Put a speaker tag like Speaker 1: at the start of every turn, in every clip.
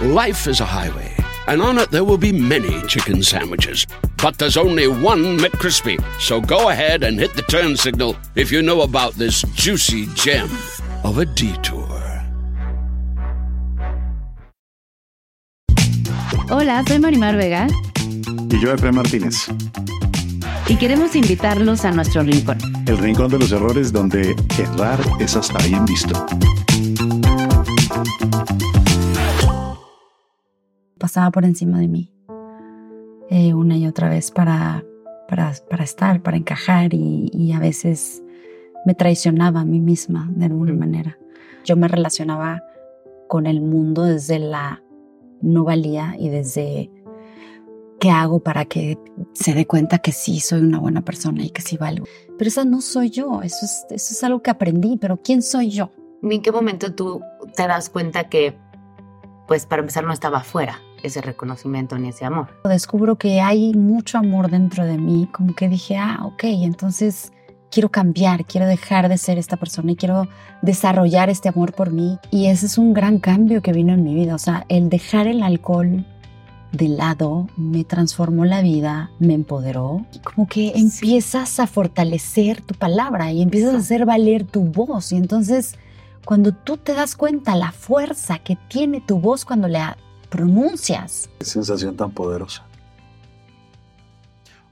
Speaker 1: Life is a highway, and on it there will be many chicken sandwiches. But there's only one McCrispy. So go ahead and hit the turn signal if you know about this juicy gem of a detour.
Speaker 2: Hola, soy Marimar Vega.
Speaker 3: Y yo, Efraín Martínez.
Speaker 2: Y queremos invitarlos a nuestro rincón.
Speaker 3: El rincón de los errores donde errar es hasta bien visto.
Speaker 2: Pasaba por encima de mí eh, una y otra vez para, para, para estar, para encajar y, y, a veces me traicionaba a mí misma de alguna manera. Yo me relacionaba con el mundo desde la no valía y desde qué hago para que se dé cuenta que sí soy una buena persona y que sí valgo. Pero esa no soy yo, eso es, eso es algo que aprendí, pero ¿quién soy yo?
Speaker 4: ¿En qué momento tú te das cuenta que, pues para empezar, no estaba afuera? Ese reconocimiento ni ese amor.
Speaker 2: Descubro que hay mucho amor dentro de mí, como que dije, ah, ok, entonces quiero cambiar, quiero dejar de ser esta persona y quiero desarrollar este amor por mí. Y ese es un gran cambio que vino en mi vida, o sea, el dejar el alcohol de lado me transformó la vida, me empoderó y como que empiezas a fortalecer tu palabra y empiezas a hacer valer tu voz y entonces cuando tú te das cuenta la fuerza que tiene tu voz cuando le pronuncias.
Speaker 3: Qué sensación tan poderosa.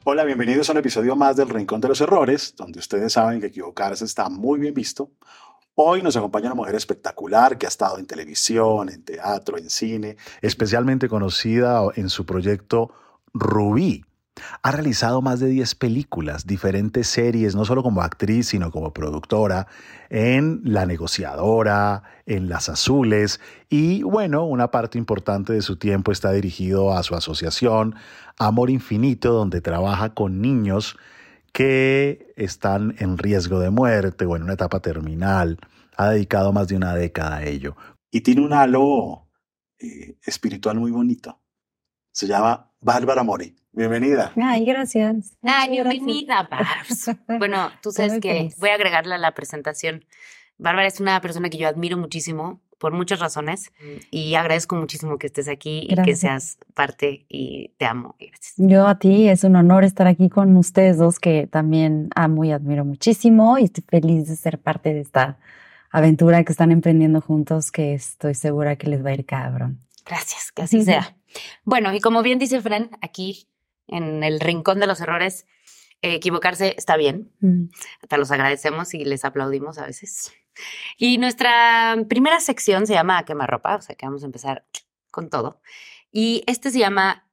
Speaker 3: Hola, bienvenidos a un episodio más del Rincón de los Errores, donde ustedes saben que equivocarse está muy bien visto. Hoy nos acompaña una mujer espectacular que ha estado en televisión, en teatro, en cine, especialmente conocida en su proyecto Rubí, ha realizado más de 10 películas, diferentes series, no solo como actriz, sino como productora, en La negociadora, en Las Azules, y bueno, una parte importante de su tiempo está dirigido a su asociación Amor Infinito, donde trabaja con niños que están en riesgo de muerte o en una etapa terminal. Ha dedicado más de una década a ello. Y tiene un halo eh, espiritual muy bonito. Se llama Bárbara Mori. Bienvenida.
Speaker 2: Ay, gracias.
Speaker 4: Ay, bienvenida, Barbs. Bueno, tú sabes que voy a agregarle a la presentación. Bárbara es una persona que yo admiro muchísimo por muchas razones mm. y agradezco muchísimo que estés aquí y que seas parte y te amo. Gracias.
Speaker 2: Yo a ti es un honor estar aquí con ustedes dos que también amo y admiro muchísimo y estoy feliz de ser parte de esta aventura que están emprendiendo juntos que estoy segura que les va a ir cabrón.
Speaker 4: Gracias, que así sea. Bueno, y como bien dice Fran, aquí en el rincón de los errores, eh, equivocarse está bien. Mm. Hasta los agradecemos y les aplaudimos a veces. Y nuestra primera sección se llama quemarropa, o sea que vamos a empezar con todo. Y este se llama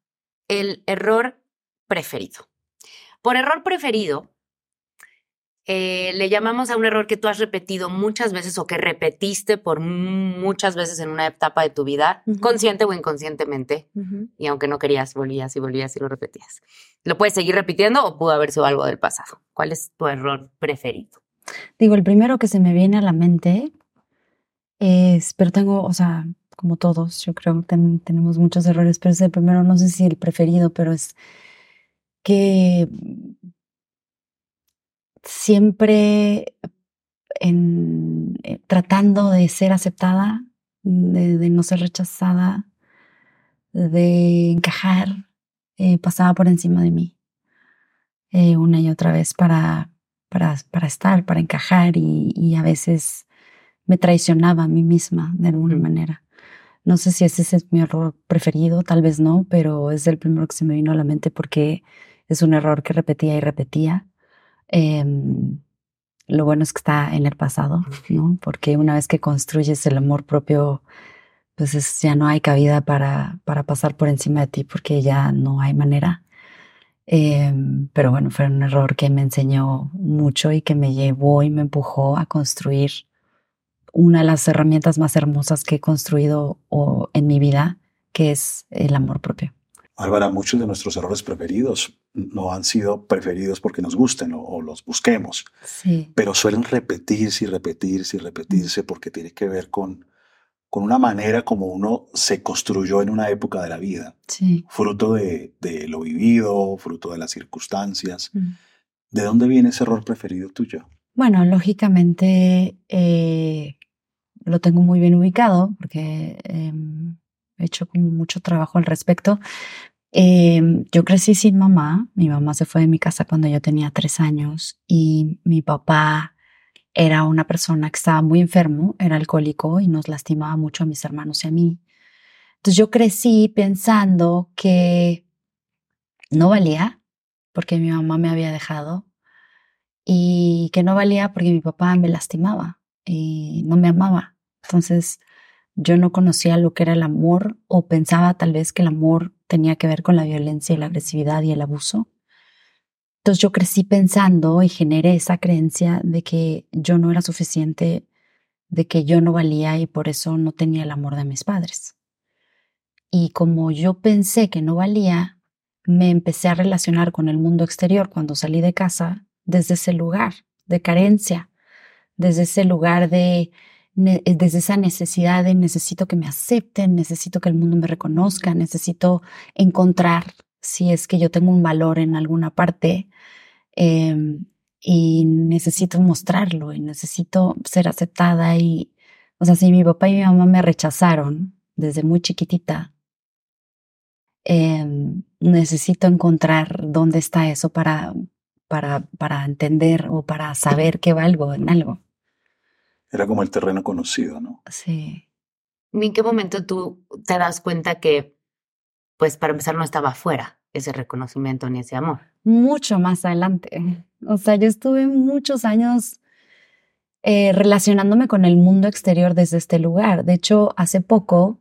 Speaker 4: el error preferido. Por error preferido, eh, le llamamos a un error que tú has repetido muchas veces o que repetiste por muchas veces en una etapa de tu vida, consciente o inconscientemente, y aunque no querías, volvías y volvías y lo repetías. ¿Lo puedes seguir repitiendo o pudo haber sido algo del pasado? ¿Cuál es tu error preferido?
Speaker 2: Digo, el primero que se me viene a la mente es, pero tengo, o sea, como todos, yo creo que tenemos muchos errores, pero es el primero, no sé si el preferido, pero es que siempre en, eh, tratando de ser aceptada, de, no ser rechazada, de encajar, eh, pasaba por encima de mí eh, una y otra vez para, para, para estar, para encajar y, a veces me traicionaba a mí misma de alguna manera. No sé si ese es mi error preferido, tal vez no, pero es el primero que se me vino a la mente porque es un error que repetía y repetía Em, lo bueno es que está en el pasado, ¿no? Porque una vez que construyes el amor propio, pues ya no hay cabida para, para pasar por encima de ti porque ya no hay manera. Em, pero bueno, fue un error que me enseñó mucho y que me llevó y me empujó a construir una de las herramientas más hermosas que he construido o, en mi vida, que es el amor propio.
Speaker 3: Álvara, muchos de nuestros errores preferidos no han sido preferidos porque nos gusten o, los busquemos,
Speaker 2: sí.
Speaker 3: pero suelen repetirse y repetirse y repetirse porque tiene que ver con, con una manera como uno se construyó en una época de la vida,
Speaker 2: sí.
Speaker 3: fruto de, de, lo vivido, fruto de las circunstancias.
Speaker 2: Mm.
Speaker 3: ¿De dónde viene ese error preferido tuyo?
Speaker 2: Bueno, lógicamente eh, lo tengo muy bien ubicado porque eh, he hecho como mucho trabajo al respecto. Eh, yo crecí sin mamá, mi mamá se fue de mi casa cuando yo tenía tres años y mi papá era una persona que estaba muy enfermo, era alcohólico y nos lastimaba mucho a mis hermanos y a mí. Entonces yo crecí pensando que no valía porque mi mamá me había dejado y que no valía porque mi papá me lastimaba y no me amaba. Entonces yo no conocía lo que era el amor o pensaba tal vez que el amor tenía que ver con la violencia y la agresividad y el abuso. Entonces yo crecí pensando y generé esa creencia de que yo no era suficiente, de que yo no valía y por eso no tenía el amor de mis padres. Y como yo pensé que no valía, me empecé a relacionar con el mundo exterior cuando salí de casa desde ese lugar de carencia, desde ese lugar de desde esa necesidad de necesito que me acepten, necesito que el mundo me reconozca, necesito encontrar si es que yo tengo un valor en alguna parte eh, y necesito mostrarlo y necesito ser aceptada y, o sea, si mi papá y mi mamá me rechazaron desde muy chiquitita, eh, necesito encontrar dónde está eso para, para, para entender o para saber que valgo en algo.
Speaker 3: Era como el terreno conocido, ¿no?
Speaker 2: Sí.
Speaker 4: ¿En qué momento tú te das cuenta que, pues para empezar, no estaba afuera ese reconocimiento ni ese amor?
Speaker 2: Mucho más adelante. O sea, yo estuve muchos años eh, relacionándome con el mundo exterior desde este lugar. De hecho, hace poco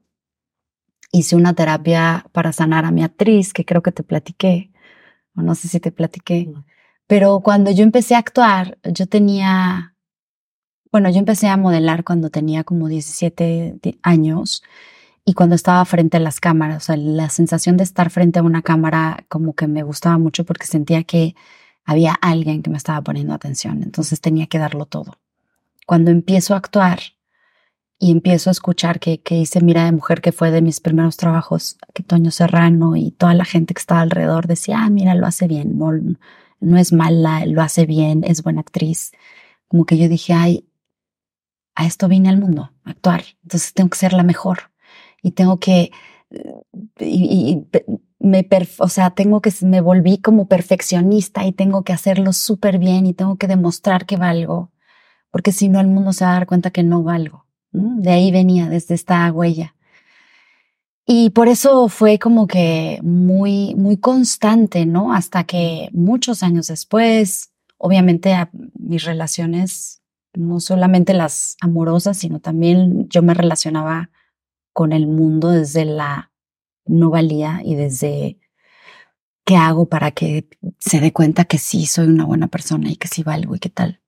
Speaker 2: hice una terapia para sanar a mi actriz, que creo que te platiqué, o no sé si te platiqué. Pero cuando yo empecé a actuar, yo tenía bueno, yo empecé a modelar cuando tenía como 17 años y cuando estaba frente a las cámaras, o sea, la sensación de estar frente a una cámara como que me gustaba mucho porque sentía que había alguien que me estaba poniendo atención, entonces tenía que darlo todo. Cuando empiezo a actuar y empiezo a escuchar que, que hice Mira de Mujer, que fue de mis primeros trabajos, que Toño Serrano y toda la gente que estaba alrededor decía, ah, mira, lo hace bien, no, no es mala, lo hace bien, es buena actriz. Como que yo dije, ay, a esto vine al mundo, a actuar. Entonces tengo que ser la mejor y tengo que, y, me, o sea, tengo que, me volví como perfeccionista y tengo que hacerlo súper bien y tengo que demostrar que valgo, porque si no el mundo se va a dar cuenta que no valgo. De ahí venía, desde esta huella. Y por eso fue como que muy, muy constante, ¿no? Hasta que muchos años después, obviamente mis relaciones no solamente las amorosas, sino también yo me relacionaba con el mundo desde la no valía y desde qué hago para que se dé cuenta que sí soy una buena persona y que sí valgo y qué tal.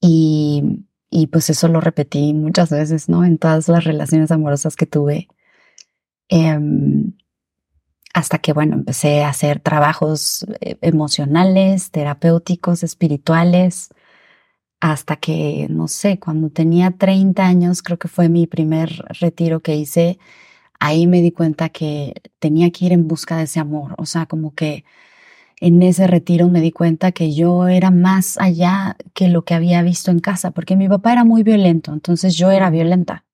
Speaker 2: Y, y pues eso lo repetí muchas veces, ¿no? En todas las relaciones amorosas que tuve. Em, hasta que, bueno, empecé a hacer trabajos eh, emocionales, terapéuticos, espirituales, hasta que, no sé, cuando tenía 30 años, creo que fue mi primer retiro que hice, ahí me di cuenta que tenía que ir en busca de ese amor. O sea, como que en ese retiro me di cuenta que yo era más allá que lo que había visto en casa, porque mi papá era muy violento, entonces yo era violenta.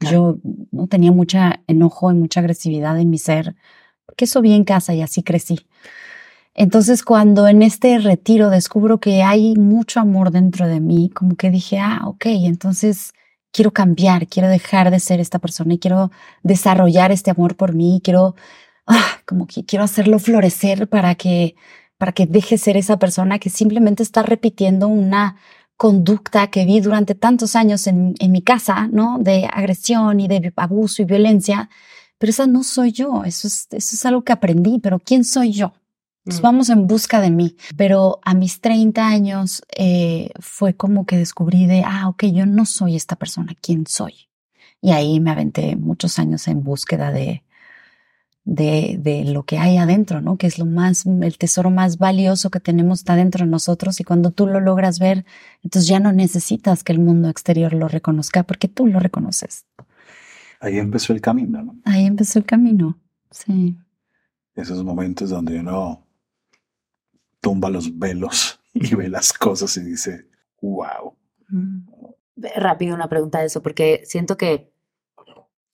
Speaker 2: Yo no tenía mucha enojo y mucha agresividad en mi ser, porque eso vi en casa y así crecí. Entonces cuando en este retiro descubro que hay mucho amor dentro de mí, como que dije, ah, ok, entonces quiero cambiar, quiero dejar de ser esta persona y quiero desarrollar este amor por mí, quiero, ah, como que quiero hacerlo florecer para que, para que deje ser esa persona que simplemente está repitiendo una conducta que vi durante tantos años en, en mi casa, ¿no? De agresión y de abuso y violencia, pero esa no soy yo, eso es, eso es algo que aprendí, pero ¿quién soy yo? Entonces
Speaker 4: Mm.
Speaker 2: vamos en busca de mí. Pero a mis 30 años eh, fue como que descubrí de, ah, ok, yo no soy esta persona, ¿quién soy? Y ahí me aventé muchos años en búsqueda de, de, de lo que hay adentro, ¿no? Que es lo más, el tesoro más valioso que tenemos está dentro de nosotros y cuando tú lo logras ver, entonces ya no necesitas que el mundo exterior lo reconozca porque tú lo reconoces.
Speaker 3: Ahí empezó el camino, ¿no?
Speaker 2: Ahí empezó el camino. Sí.
Speaker 3: Esos momentos donde uno tumba los velos y ve las cosas y dice, wow.
Speaker 4: Rápido una pregunta de eso, porque siento que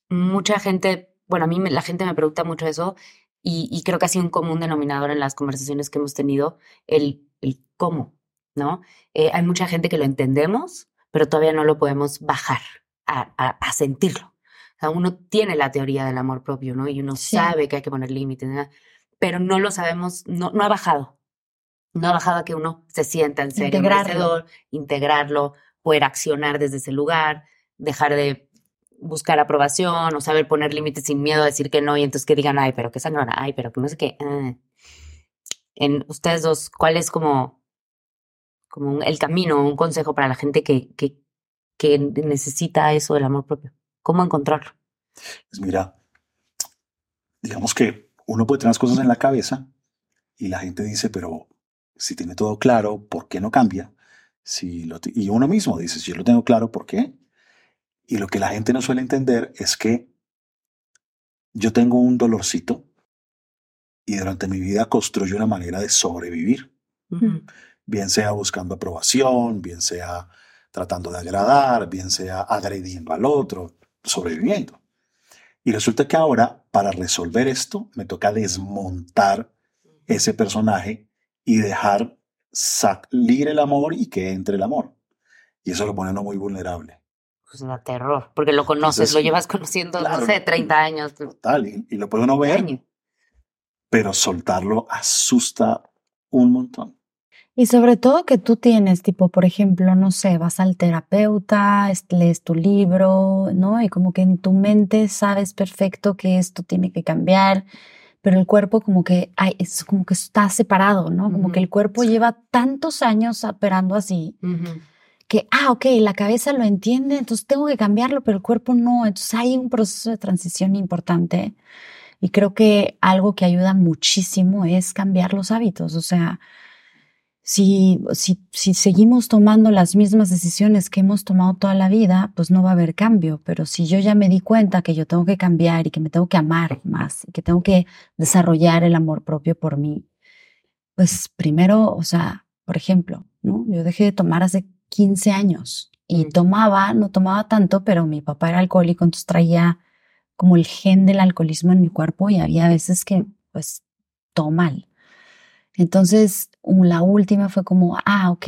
Speaker 4: mucha gente, bueno, a mí me- la gente me pregunta mucho eso y, y creo que ha sido un común denominador en las conversaciones que hemos tenido, el, el cómo, ¿no? Eh, hay mucha gente que lo entendemos, pero todavía no lo podemos bajar a, a- a sentirlo. O sea, uno tiene la teoría del amor propio, ¿no? Y uno
Speaker 2: Sí.
Speaker 4: sabe que hay que poner límites, ¿no? pero no lo sabemos, no, no ha bajado. No ha bajado a que uno se sienta en serio,
Speaker 2: Integrarlo.
Speaker 4: merecedor, integrarlo, poder accionar desde ese lugar, dejar de buscar aprobación o saber poner límites sin miedo a decir que no y entonces que digan, ay, pero que sangrona, ay, pero que no sé qué. ah". En ustedes dos, ¿cuál es como, como un- el camino, un consejo para la gente que, que, que necesita eso del amor propio? ¿Cómo encontrarlo?
Speaker 3: Pues mira, digamos que uno puede tener las cosas en la cabeza y la gente dice, pero si tiene todo claro, ¿por qué no cambia? Si lo y uno mismo dice, si yo lo tengo claro, ¿por qué? Y lo que la gente no suele entender es que yo tengo un dolorcito y durante mi vida construyo una manera de sobrevivir, bien sea buscando aprobación, bien sea tratando de agradar, bien sea agrediendo al otro, sobreviviendo. Y resulta que ahora, para resolver esto, me toca desmontar ese personaje y dejar salir el amor y que entre el amor. Y eso lo pone uno muy vulnerable.
Speaker 4: Pues da terror, porque lo conoces,
Speaker 3: Entonces,
Speaker 4: lo llevas conociendo,
Speaker 3: claro.
Speaker 4: no sé, 30 años.
Speaker 3: Total, y, y lo puede uno ver,
Speaker 4: año.
Speaker 3: pero soltarlo asusta un montón.
Speaker 2: Y sobre todo que tú tienes, tipo, por ejemplo, no sé, vas al terapeuta, es- lees tu libro, ¿no? Y como que en tu mente sabes perfecto que esto tiene que cambiar, pero el cuerpo como que, ay, es como que está separado, ¿no? Como que el cuerpo lleva tantos años operando así que, ah, ok, la cabeza lo entiende, entonces tengo que cambiarlo, pero el cuerpo no. Entonces hay un proceso de transición importante. Y creo que algo que ayuda muchísimo es cambiar los hábitos. O sea, si, si, si seguimos tomando las mismas decisiones que hemos tomado toda la vida, pues no va a haber cambio. Pero si yo ya me di cuenta que yo tengo que cambiar y que me tengo que amar más y que tengo que desarrollar el amor propio por mí, pues primero, o sea, por ejemplo, ¿no? Yo dejé de tomar hace 15 años y
Speaker 4: Mm.
Speaker 2: tomaba, no tomaba tanto, pero mi papá era alcohólico, entonces traía como el gen del alcoholismo en mi cuerpo y había veces que, pues, todo mal. Entonces, la última fue como, ah, ok,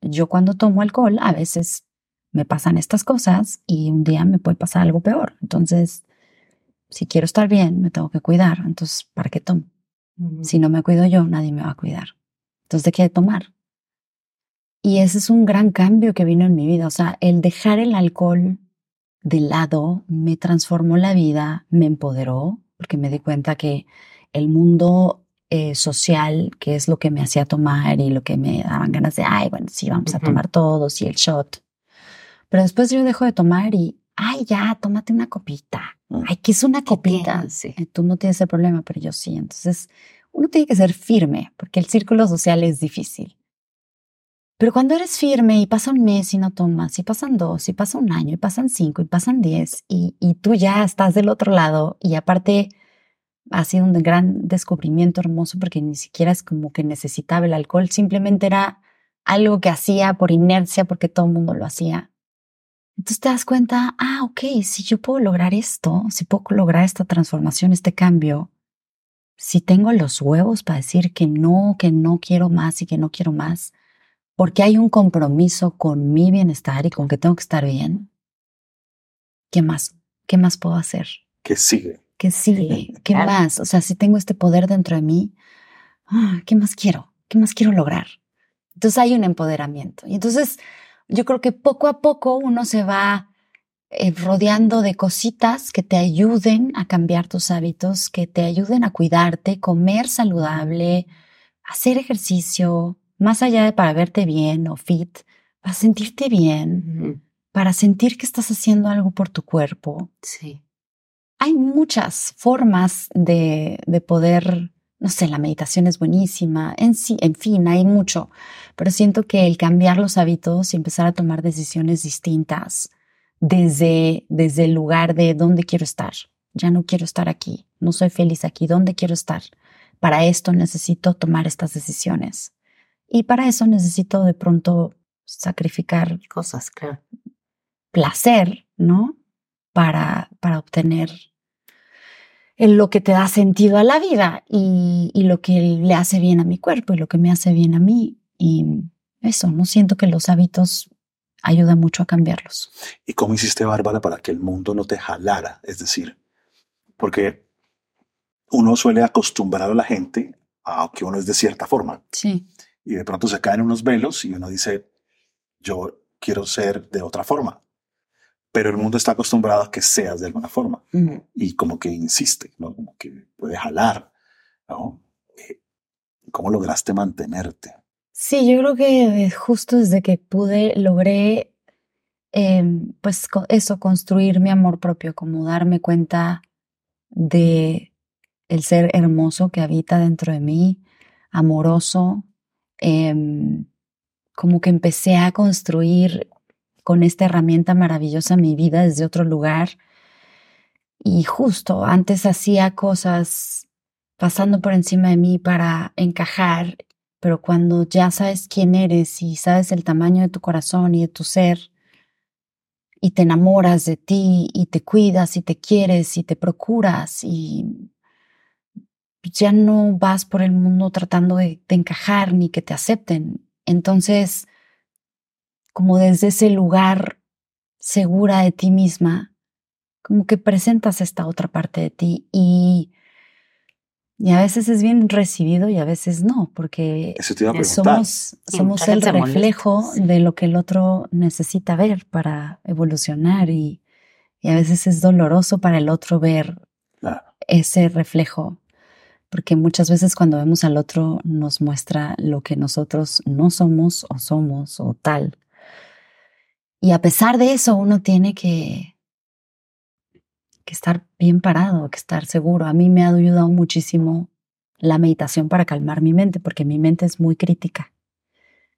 Speaker 2: yo cuando tomo alcohol a veces me pasan estas cosas y un día me puede pasar algo peor. Entonces, si quiero estar bien, me tengo que cuidar. Entonces, ¿para qué tomo? Si no me cuido yo, nadie me va a cuidar. Entonces, ¿de qué tomar? Y ese es un gran cambio que vino en mi vida. O sea, el dejar el alcohol de lado me transformó la vida, me empoderó, porque me di cuenta que el mundo eh, social, que es lo que me hacía tomar y lo que me daban ganas de, ay, bueno, sí, vamos a
Speaker 4: Ujú.
Speaker 2: tomar todos y el shot. Pero después yo dejo de tomar y, ay, ya, tómate una copita.
Speaker 3: Mm.
Speaker 2: Ay, ¿qué es una
Speaker 4: ¿Qué
Speaker 2: copita?
Speaker 4: Sí.
Speaker 2: Eh, Tú no tienes el problema, pero yo sí. Entonces, uno tiene que ser firme, porque el círculo social es difícil. Pero cuando eres firme y pasa un mes y no tomas, y pasan dos, y pasa un año, y pasan cinco, y pasan diez, y, y tú ya estás del otro lado, y aparte ha sido un gran descubrimiento hermoso porque ni siquiera es como que necesitaba el alcohol, simplemente era algo que hacía por inercia porque todo el mundo lo hacía. Entonces te das cuenta, ah, ok, si yo puedo lograr esto, si puedo lograr esta transformación, este cambio, si tengo los huevos para decir que no, que no quiero más y que no quiero más, porque hay un compromiso con mi bienestar y con que tengo que estar bien, ¿qué más? ¿Qué más puedo hacer?
Speaker 3: Que sigue.
Speaker 2: ¿Qué sigue? ¿Qué
Speaker 4: Claro.
Speaker 2: más? O sea, si tengo este poder dentro de mí, ah, ¿qué más quiero? ¿Qué más quiero lograr? Entonces hay un empoderamiento. Y entonces yo creo que poco a poco uno se va eh, rodeando de cositas que te ayuden a cambiar tus hábitos, que te ayuden a cuidarte, comer saludable, hacer ejercicio, más allá de para verte bien o fit, para sentirte bien, para sentir que estás haciendo algo por tu cuerpo.
Speaker 4: Sí.
Speaker 2: Hay muchas formas de, de poder, no sé, la meditación es buenísima, en sí, en fin, hay mucho, pero siento que el cambiar los hábitos y empezar a tomar decisiones distintas desde, desde el lugar de dónde quiero estar. Ya no quiero estar aquí, no soy feliz aquí, ¿dónde quiero estar? Para esto necesito tomar estas decisiones. Y para eso necesito de pronto sacrificar
Speaker 4: Cosas, claro.
Speaker 2: placer, ¿no? Para, para obtener lo que te da sentido a la vida y, y lo que le hace bien a mi cuerpo y lo que me hace bien a mí. Y eso, no siento que los hábitos ayudan mucho a cambiarlos.
Speaker 3: ¿Y cómo hiciste, Bárbara, para que el mundo no te jalara? Es decir, porque uno suele acostumbrar a la gente a que uno es de cierta forma
Speaker 2: Sí.
Speaker 3: y de pronto se caen unos velos y uno dice, yo quiero ser de otra forma. Pero el mundo está acostumbrado a que seas de alguna forma y como que insiste, ¿no? Como que puede jalar, ¿no? Eh, ¿Cómo lograste mantenerte?
Speaker 2: Sí, yo creo que justo desde que pude, logré, em, pues eso, construir mi amor propio, como darme cuenta de el ser hermoso que habita dentro de mí, amoroso, em, como que empecé a construir con esta herramienta maravillosa mi vida desde otro lugar. Y justo antes hacía cosas pasando por encima de mí para encajar pero cuando ya sabes quién eres y sabes el tamaño de tu corazón y de tu ser, y te enamoras de ti y te cuidas y te quieres y te procuras y ya no vas por el mundo tratando de, de encajar ni que te acepten. Entonces, como desde ese lugar segura de ti misma, como que presentas esta otra parte de ti y, y a veces es bien recibido y a veces no, porque somos, somos el
Speaker 4: molesta,
Speaker 2: reflejo
Speaker 4: sí.
Speaker 2: de lo que el otro necesita ver para evolucionar y, y a veces es doloroso para el otro ver
Speaker 3: Claro.
Speaker 2: ese reflejo, porque muchas veces cuando vemos al otro nos muestra lo que nosotros no somos o somos o tal. Y a pesar de eso uno tiene que, que estar bien parado, que estar seguro. A mí me ha ayudado muchísimo la meditación para calmar mi mente, porque mi mente es muy crítica.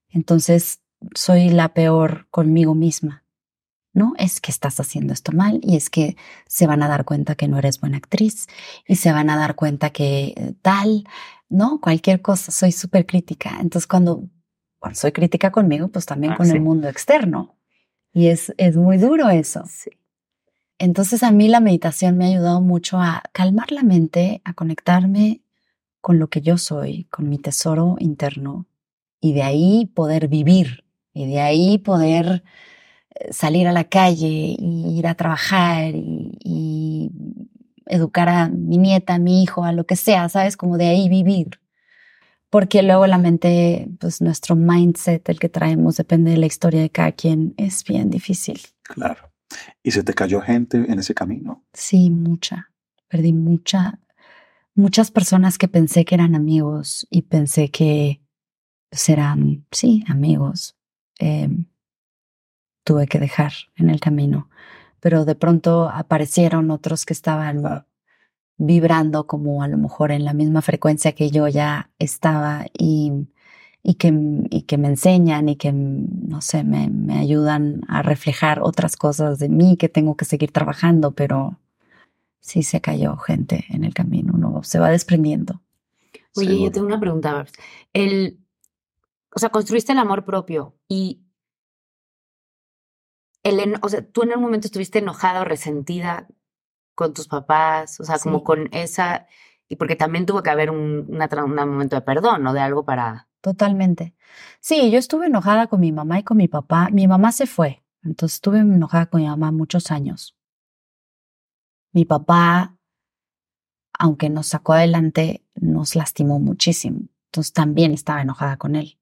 Speaker 2: Entonces soy la peor conmigo misma. No es que estás haciendo esto mal y es que se van a dar cuenta que no eres buena actriz y se van a dar cuenta que eh, tal, ¿no? Cualquier cosa, soy súper crítica. Entonces cuando, cuando soy crítica conmigo, pues también
Speaker 4: Ah,
Speaker 2: con
Speaker 4: sí.
Speaker 2: el mundo externo. Y es, es muy duro eso.
Speaker 4: Sí.
Speaker 2: Entonces a mí la meditación me ha ayudado mucho a calmar la mente, a conectarme con lo que yo soy, con mi tesoro interno y de ahí poder vivir y de ahí poder eh, salir a la calle y ir a trabajar y, y educar a mi nieta, a mi hijo, a lo que sea, ¿sabes? Como de ahí vivir. Porque luego la mente, pues nuestro mindset, el que traemos, depende de la historia de cada quien, es bien difícil.
Speaker 3: Claro. ¿Y se te cayó gente en ese camino?
Speaker 2: Sí, mucha. Perdí mucha, muchas personas que pensé que eran amigos y pensé que pues, eran, sí, amigos. Eh, tuve que dejar en el camino. Pero de pronto aparecieron otros que estaban. Vibrando como a lo mejor en la misma frecuencia que yo ya estaba y, y, que, y que me enseñan y que, no sé, me, me ayudan a reflejar otras cosas de mí que tengo que seguir trabajando, pero sí se cayó gente en el camino, uno se va desprendiendo.
Speaker 4: Oye,
Speaker 3: Seguro.
Speaker 4: yo tengo una pregunta. El, o sea, construiste el amor propio y el, o sea, tú en un momento estuviste enojada o resentida con tus papás, o sea, como con esa, y porque también tuvo que haber un, una un momento de perdón o de algo para...
Speaker 2: Totalmente. Sí, yo estuve enojada con mi mamá y con mi papá. Mi mamá se fue, entonces estuve enojada con mi mamá muchos años. Mi papá, aunque nos sacó adelante, nos lastimó muchísimo. Entonces también estaba enojada con él.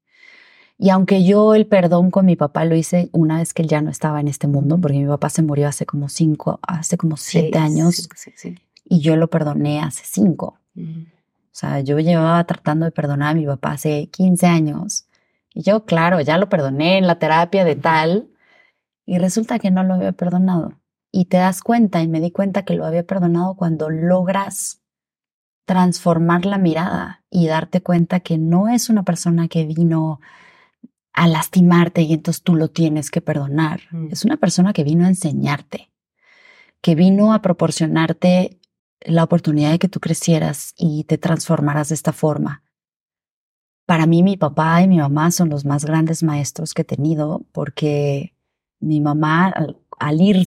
Speaker 2: Y aunque yo el perdón con mi papá lo hice una vez que él ya no estaba en este mundo, porque mi papá se murió hace como cinco, hace como siete
Speaker 4: Sí,
Speaker 2: años,
Speaker 4: sí, sí, sí.
Speaker 2: y yo lo perdoné hace cinco.
Speaker 4: Ujú.
Speaker 2: O sea, yo llevaba tratando de perdonar a mi papá hace 15 años. Y yo, claro, ya lo perdoné en la terapia de tal. Y resulta que no lo había perdonado. Y te das cuenta, y me di cuenta que lo había perdonado cuando logras transformar la mirada y darte cuenta que no es una persona que vino a lastimarte y entonces tú lo tienes que perdonar.
Speaker 4: Mm.
Speaker 2: Es una persona que vino a enseñarte, que vino a proporcionarte la oportunidad de que tú crecieras y te transformaras de esta forma. Para mí mi papá y mi mamá son los más grandes maestros que he tenido porque mi mamá al, al ir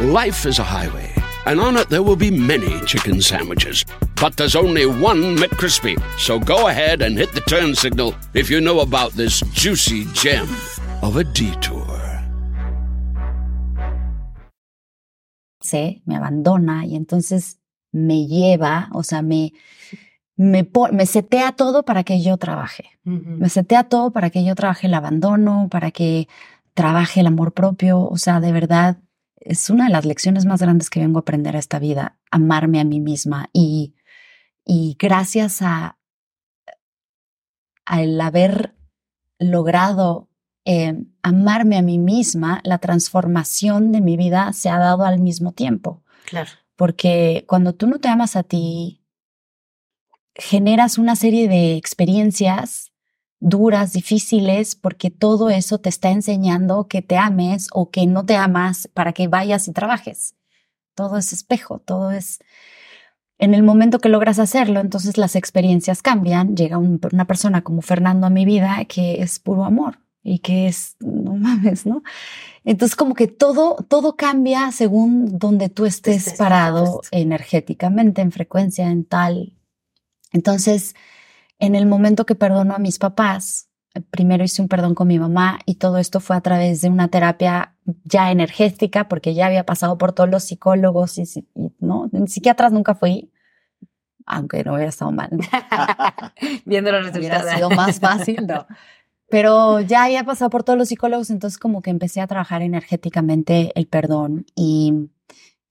Speaker 1: Life is a highway, and on it there will be many chicken sandwiches. But there's only one McCrispy. So go ahead and hit the turn signal if you know about this juicy gem of a detour.
Speaker 2: se me abandona y entonces me lleva, o sea, me, me, me setea todo para que yo trabaje. Me setea todo para que yo trabaje el abandono, para que trabaje el amor propio. O sea, de verdad, es una de las lecciones más grandes que vengo a aprender a esta vida, amarme a mí misma. Y, y gracias a al haber logrado eh, amarme a mí misma, la transformación de mi vida se ha dado al mismo tiempo.
Speaker 4: Claro.
Speaker 2: Porque cuando tú no te amas a ti, generas una serie de experiencias duras, difíciles, porque todo eso te está enseñando que te ames o que no te amas para que vayas y trabajes. Todo es espejo, todo es... En el momento que logras hacerlo, entonces las experiencias cambian. Llega un- una persona como Fernando a mi vida que es puro amor y que es, no mames, ¿no? Entonces como que todo, todo cambia según donde tú estés
Speaker 4: Estés,
Speaker 2: parado energéticamente, en frecuencia, en tal. Entonces, en el momento que perdono a mis papás, eh, primero hice un perdón con mi mamá y todo esto fue a través de una terapia ya energética porque ya había pasado por todos los psicólogos y, y, no, en psiquiatras nunca fui, aunque no hubiera estado mal.
Speaker 4: Viendo los
Speaker 2: hubiera
Speaker 4: resultados.
Speaker 2: sido más fácil, no. Pero ya había pasado por todos los psicólogos, entonces como que empecé a trabajar energéticamente el perdón y,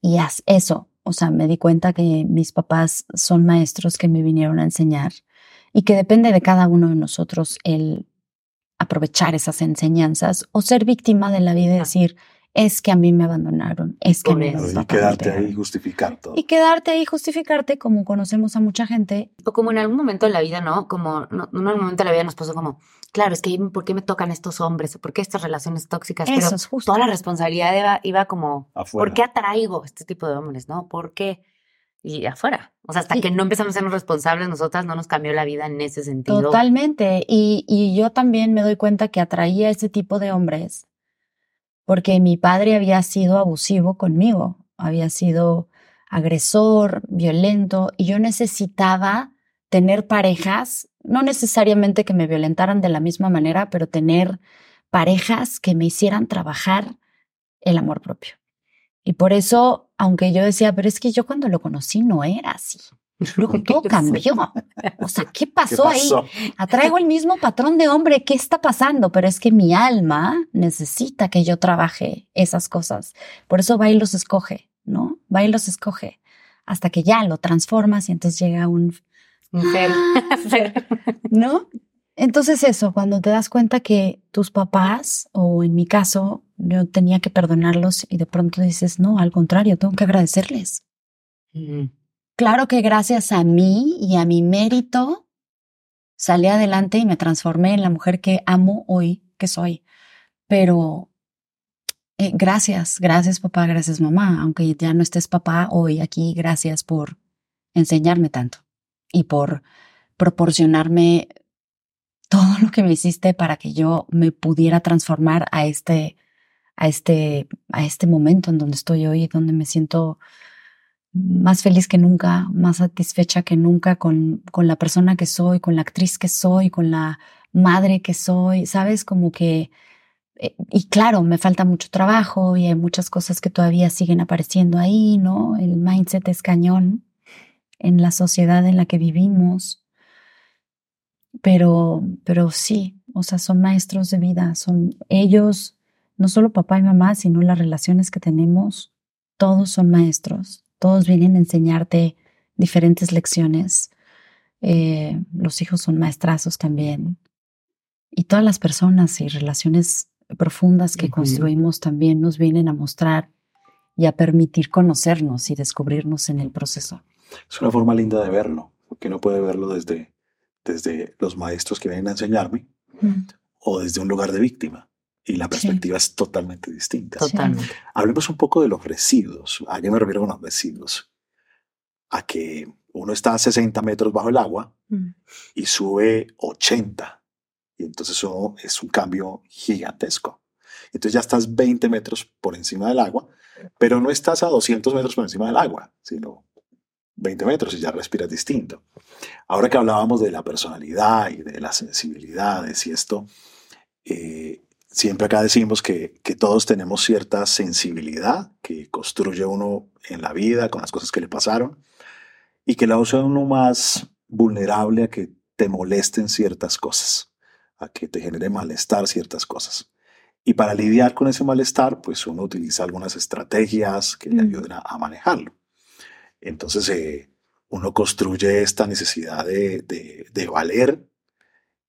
Speaker 2: y eso. O sea, me di cuenta que mis papás son maestros que me vinieron a enseñar y que depende de cada uno de nosotros el aprovechar esas enseñanzas o ser víctima de la vida y decir, es que a mí me abandonaron, es que me
Speaker 3: y quedarte ahí y justificar todo.
Speaker 2: Y quedarte ahí y justificarte como conocemos a mucha gente.
Speaker 4: O como en algún momento de la vida, ¿no? Como no, en algún momento de la vida nos puso como, claro, es que ¿por qué me tocan estos hombres? ¿O por qué estas relaciones tóxicas?
Speaker 2: Eso
Speaker 4: Pero
Speaker 2: es justo.
Speaker 4: toda la responsabilidad iba, iba como,
Speaker 3: Afuera.
Speaker 4: ¿por qué atraigo este tipo de hombres? ¿No? ¿Por qué? Y afuera. O sea, hasta
Speaker 2: Sí.
Speaker 4: que no empezamos a ser responsables nosotras, no nos cambió la vida en ese sentido.
Speaker 2: Totalmente. Y, y yo también me doy cuenta que atraía ese tipo de hombres porque mi padre había sido abusivo conmigo, había sido agresor, violento, y yo necesitaba tener parejas, no necesariamente que me violentaran de la misma manera, pero tener parejas que me hicieran trabajar el amor propio. Y por eso, aunque yo decía, pero es que yo cuando lo conocí no era así. Luego todo cambió. O sea, ¿qué
Speaker 3: ¿Qué
Speaker 2: pasó, ahí? Atraigo el mismo patrón de hombre. ¿Qué está pasando? Pero es que mi alma necesita que yo trabaje esas cosas. Por eso va y los escoge, ¿no? Va y los escoge hasta que ya lo transformas y entonces llega un.
Speaker 4: Fer.
Speaker 2: ¿no? Entonces eso, cuando te das cuenta que tus papás, o en mi caso, yo tenía que perdonarlos y de pronto dices, no, al contrario, tengo que agradecerles.
Speaker 4: Mm.
Speaker 2: Claro que gracias a mí y a mi mérito salí adelante y me transformé en la mujer que amo hoy que soy. Pero eh, gracias, gracias papá, gracias mamá, aunque ya no estés papá hoy aquí, gracias por enseñarme tanto y por proporcionarme todo lo que me hiciste para que yo me pudiera transformar a este, a este, a este momento en donde estoy hoy, donde me siento más feliz que nunca, más satisfecha que nunca con, con la persona que soy, con la actriz que soy, con la madre que soy, ¿sabes? Como que, eh, y claro, me falta mucho trabajo y hay muchas cosas que todavía siguen apareciendo ahí, ¿no? El mindset es cañón en la sociedad en la que vivimos, pero, pero sí, o sea, son maestros de vida, son ellos, no solo papá y mamá, sino las relaciones que tenemos, todos son maestros, todos vienen a enseñarte diferentes lecciones. Eh, los hijos son maestrazos también. Y todas las personas y relaciones profundas que construimos también nos vienen a mostrar y a permitir conocernos y descubrirnos en el proceso.
Speaker 3: Es una forma linda de verlo, porque uno puede verlo desde, desde los maestros que vienen a enseñarme o desde un lugar de víctima. Y la perspectiva es totalmente distinta.
Speaker 4: Totalmente.
Speaker 3: Hablemos un poco de los residuos. ¿A qué me refiero con los residuos? A que uno está a 60 metros bajo el agua mm. y sube 80. Y entonces eso es un cambio gigantesco. Entonces ya estás 20 metros por encima del agua, pero no estás a 200 metros por encima del agua, sino 20 metros y ya respiras distinto. Ahora que hablábamos de la personalidad y de las sensibilidades y esto, eh, siempre acá decimos que, que, todos tenemos cierta sensibilidad que construye uno en la vida con las cosas que le pasaron y que la usa uno más vulnerable a que te molesten ciertas cosas, a que te genere malestar ciertas cosas. Y para lidiar con ese malestar, pues uno utiliza algunas estrategias que le mm. ayuden a manejarlo. Entonces eh, uno construye esta necesidad de, de, valer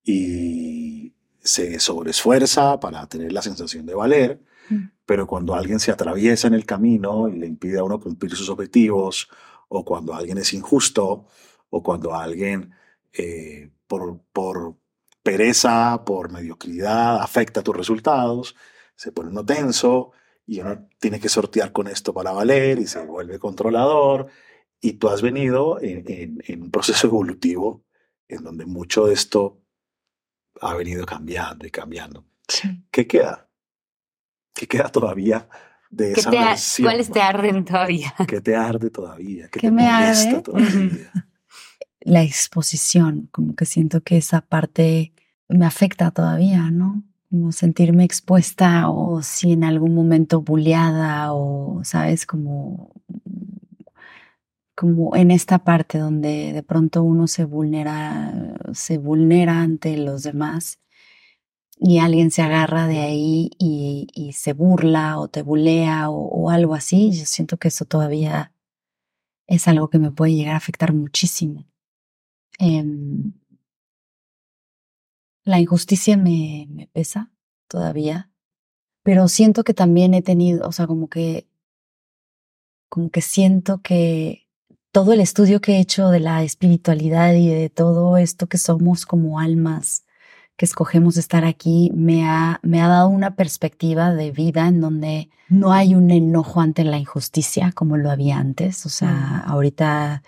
Speaker 3: y se sobreesfuerza para tener la sensación de valer, mm. pero cuando alguien se atraviesa en el camino y le impide a uno cumplir sus objetivos, o cuando alguien es injusto, o cuando alguien eh, por, por pereza, por mediocridad, afecta tus resultados, se pone uno tenso y uno tiene que sortear con esto para valer y se vuelve controlador. Y tú has venido en, un proceso evolutivo en donde mucho de esto ha venido cambiando y cambiando. ¿Qué queda? ¿Qué queda todavía de esa
Speaker 4: te ¿Cuáles te arden todavía?
Speaker 3: ¿Qué te arde todavía? ¿Qué, te me molesta todavía?
Speaker 2: La exposición, como que siento que esa parte me afecta todavía, ¿no? como sentirme expuesta o si en algún momento bulleada o, sabes, como, como en esta parte donde de pronto uno se vulnera, se vulnera ante los demás y alguien se agarra de ahí y, se burla o te bulea o, algo así, yo siento que eso todavía es algo que me puede llegar a afectar muchísimo. Em, la injusticia me, me pesa todavía, pero siento que también he tenido, o sea, como que, como que siento que todo el estudio que he hecho de la espiritualidad y de todo esto que somos como almas que escogemos estar aquí me ha, me ha dado una perspectiva de vida en donde no hay un enojo ante la injusticia como lo había antes. O sea, ahorita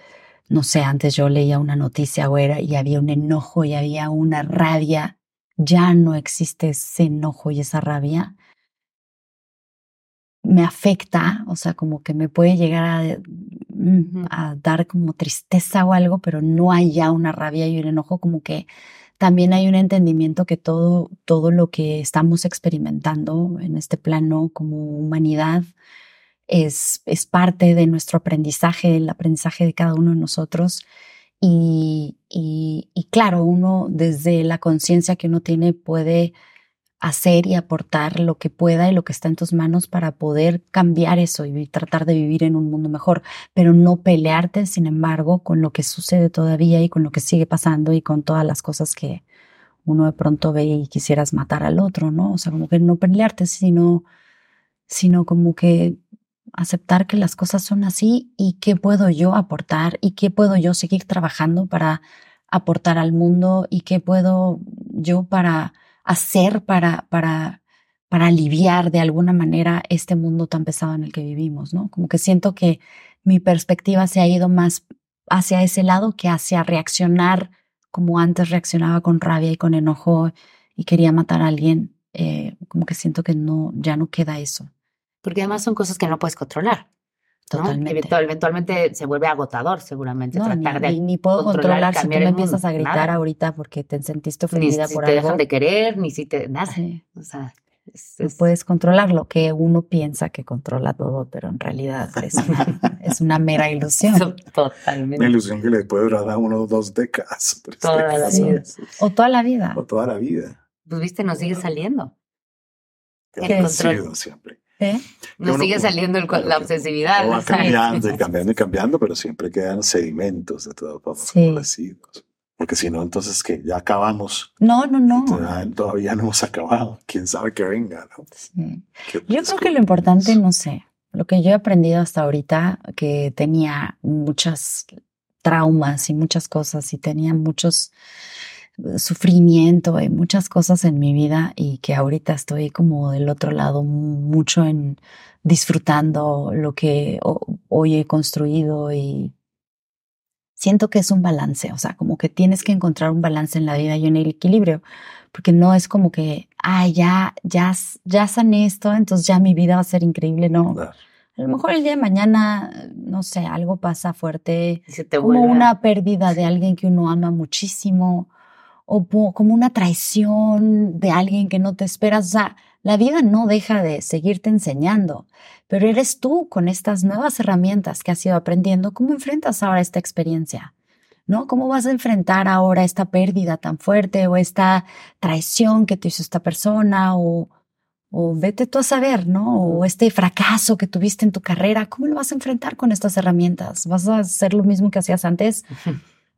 Speaker 2: no sé, antes yo leía una noticia o era, y había un enojo y había una rabia, ya no existe ese enojo y esa rabia. Me afecta, o sea, como que me puede llegar a, mm, a dar como tristeza o algo, pero no hay ya una rabia y un enojo, como que también hay un entendimiento que todo, todo lo que estamos experimentando en este plano como humanidad, es, es parte de nuestro aprendizaje, el aprendizaje de cada uno de nosotros. Y, y, y claro, uno desde la conciencia que uno tiene puede hacer y aportar lo que pueda y lo que está en tus manos para poder cambiar eso y tratar de vivir en un mundo mejor, pero no pelearte, sin embargo, con lo que sucede todavía y con lo que sigue pasando y con todas las cosas que uno de pronto ve y quisieras matar al otro, ¿no? O sea, como que no pelearte, sino, sino como que aceptar que las cosas son así y qué puedo yo aportar y qué puedo yo seguir trabajando para aportar al mundo y qué puedo yo para hacer para, para, para aliviar de alguna manera este mundo tan pesado en el que vivimos, ¿no? Como que siento que mi perspectiva se ha ido más hacia ese lado que hacia reaccionar como antes reaccionaba con rabia y con enojo y quería matar a alguien. Eh, como que siento que no, ya no queda eso
Speaker 4: porque además son cosas que no puedes controlar. ¿No?
Speaker 2: Totalmente.
Speaker 4: Eventual- eventualmente se vuelve agotador, seguramente,
Speaker 2: No,
Speaker 4: tratar
Speaker 2: ni,
Speaker 4: de
Speaker 2: ni- ni puedo
Speaker 4: controlar,
Speaker 2: controlar si tú
Speaker 4: cambiar
Speaker 2: me
Speaker 4: el
Speaker 2: empiezas a gritar
Speaker 4: nada.
Speaker 2: ahorita porque te sentiste
Speaker 4: ni
Speaker 2: ofendida
Speaker 4: si
Speaker 2: por
Speaker 4: te
Speaker 2: algo.
Speaker 4: dejan de querer, ni si te nada.
Speaker 2: Sí,
Speaker 4: O sea, es,
Speaker 2: no puedes controlar lo que uno piensa que controla todo, pero en realidad es una, es una mera ilusión.
Speaker 3: Una
Speaker 4: totalmente.
Speaker 3: ilusión que le puede durar a uno o dos décadas. tres
Speaker 4: Toda la vida.
Speaker 2: O toda la vida.
Speaker 3: O toda la vida.
Speaker 4: Pues viste, nos sigue saliendo.
Speaker 3: Ha sido siempre.
Speaker 2: ¿Eh?
Speaker 4: Nos
Speaker 3: Uno-
Speaker 4: sigue saliendo el la obsesividad.
Speaker 3: Va cambiando y cambiando y cambiando, pero siempre quedan sedimentos de todos modos,
Speaker 2: Sí.
Speaker 3: residuos. Porque si no, entonces que ya acabamos,
Speaker 2: No, no, no.
Speaker 3: Ya todavía no hemos acabado. Quién sabe que venga, ¿no?
Speaker 2: Sí. Yo creo que lo importante, no sé, lo que yo he aprendido hasta ahorita, que tenía muchas traumas y muchas cosas y tenía muchos sufrimiento y muchas cosas en mi vida y que ahorita estoy como del otro lado mucho en disfrutando lo que ho- hoy he construido y siento que es un balance, o sea, como que tienes que encontrar un balance en la vida y en el equilibrio, porque no es como que, ay, ya, ya, ya sané esto, entonces ya mi vida va a ser increíble, no. A lo mejor el día de mañana, no sé, algo pasa fuerte,
Speaker 4: se te
Speaker 2: como
Speaker 4: vuelve
Speaker 2: una pérdida de alguien que uno ama muchísimo, o como una traición de alguien que no te esperas. O sea, la vida no deja de seguirte enseñando, pero eres tú con estas nuevas herramientas que has ido aprendiendo, ¿cómo enfrentas ahora esta experiencia? ¿No? ¿Cómo vas a enfrentar ahora esta pérdida tan fuerte o esta traición que te hizo esta persona o, o vete tú a saber, ¿no? O este fracaso que tuviste en tu carrera, ¿cómo lo vas a enfrentar con estas herramientas? ¿Vas a hacer lo mismo que hacías antes?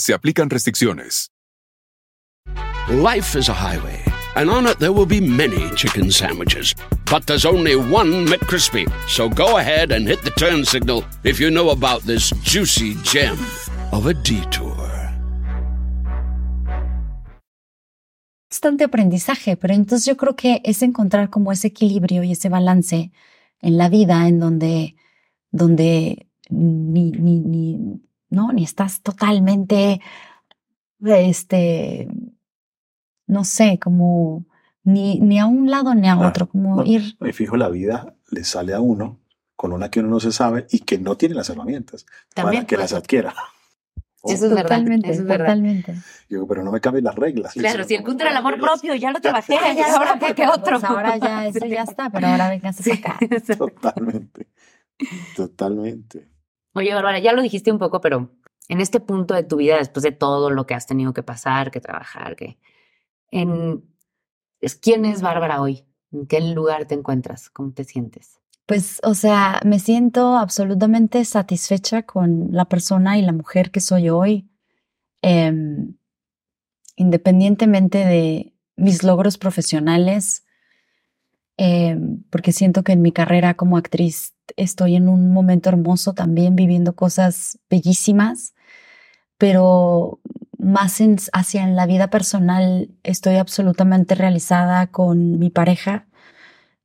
Speaker 5: se aplican restricciones.
Speaker 1: Life is a highway, and on it there will be many chicken sandwiches. But there's only one McCrispy. So go ahead and hit the turn signal if you know about this juicy gem of a detour.
Speaker 2: constante aprendizaje, pero entonces yo creo que es encontrar como ese equilibrio y ese balance en la vida en donde, donde ni, ni, ni, no, ni estás totalmente, este, no sé, como ni, ni a un lado ni a otro, como
Speaker 3: no.
Speaker 2: ir,
Speaker 3: Y fijo, la vida le sale a uno con una que uno no se sabe y que no tiene las herramientas
Speaker 4: También
Speaker 3: para que
Speaker 4: puede-
Speaker 3: las adquiera.
Speaker 4: Eso es verdad.
Speaker 2: totalmente,
Speaker 4: Eso es verdad.
Speaker 2: totalmente.
Speaker 3: Digo, pero no me cambien las reglas.
Speaker 4: Claro, si era el amor propio, ya lo
Speaker 3: Ya.
Speaker 4: trabajé, ya ahora qué, qué otro.
Speaker 2: Pues ahora ya, eso ya está, pero ahora vengas
Speaker 4: Sí.
Speaker 2: acá.
Speaker 3: Totalmente. Totalmente.
Speaker 4: Oye, Bárbara, ya lo dijiste un poco, pero en este punto de tu vida, después de todo lo que has tenido que pasar, que trabajar, que en es- ¿quién es Bárbara hoy? ¿En qué lugar te encuentras? ¿Cómo te sientes?
Speaker 2: Pues, o sea, me siento absolutamente satisfecha con la persona y la mujer que soy hoy, Em, independientemente de mis logros profesionales, em, porque siento que en mi carrera como actriz estoy en un momento hermoso también, viviendo cosas bellísimas, pero más hacia en la vida personal estoy absolutamente realizada con mi pareja.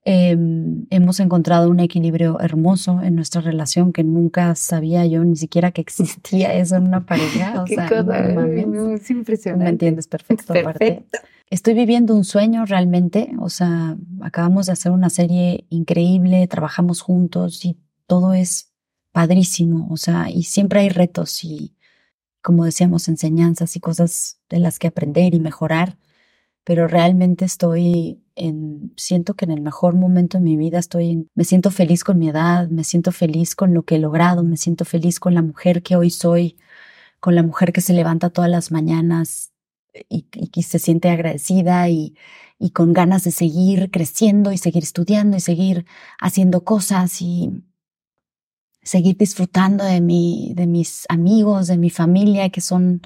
Speaker 2: Em, hemos encontrado un equilibrio hermoso en nuestra relación que nunca sabía yo ni siquiera que existía eso en una pareja. O sea, no mames.
Speaker 4: es
Speaker 2: Tú
Speaker 4: impresionante.
Speaker 2: me entiendes perfecto. aparte.
Speaker 4: Perfecto.
Speaker 2: Estoy viviendo un sueño realmente. O sea, acabamos de hacer una serie increíble, trabajamos juntos y todo es padrísimo. O sea, y siempre hay retos y, como decíamos, enseñanzas y cosas de las que aprender y mejorar. Pero realmente estoy en, siento que en el mejor momento de mi vida estoy en, me siento feliz con mi edad, me siento feliz con lo que he logrado, me siento feliz con la mujer que hoy soy, con la mujer que se levanta todas las mañanas y, que se siente agradecida y, y con ganas de seguir creciendo y seguir estudiando y seguir haciendo cosas y seguir disfrutando de mi, de mis amigos, de mi familia, que son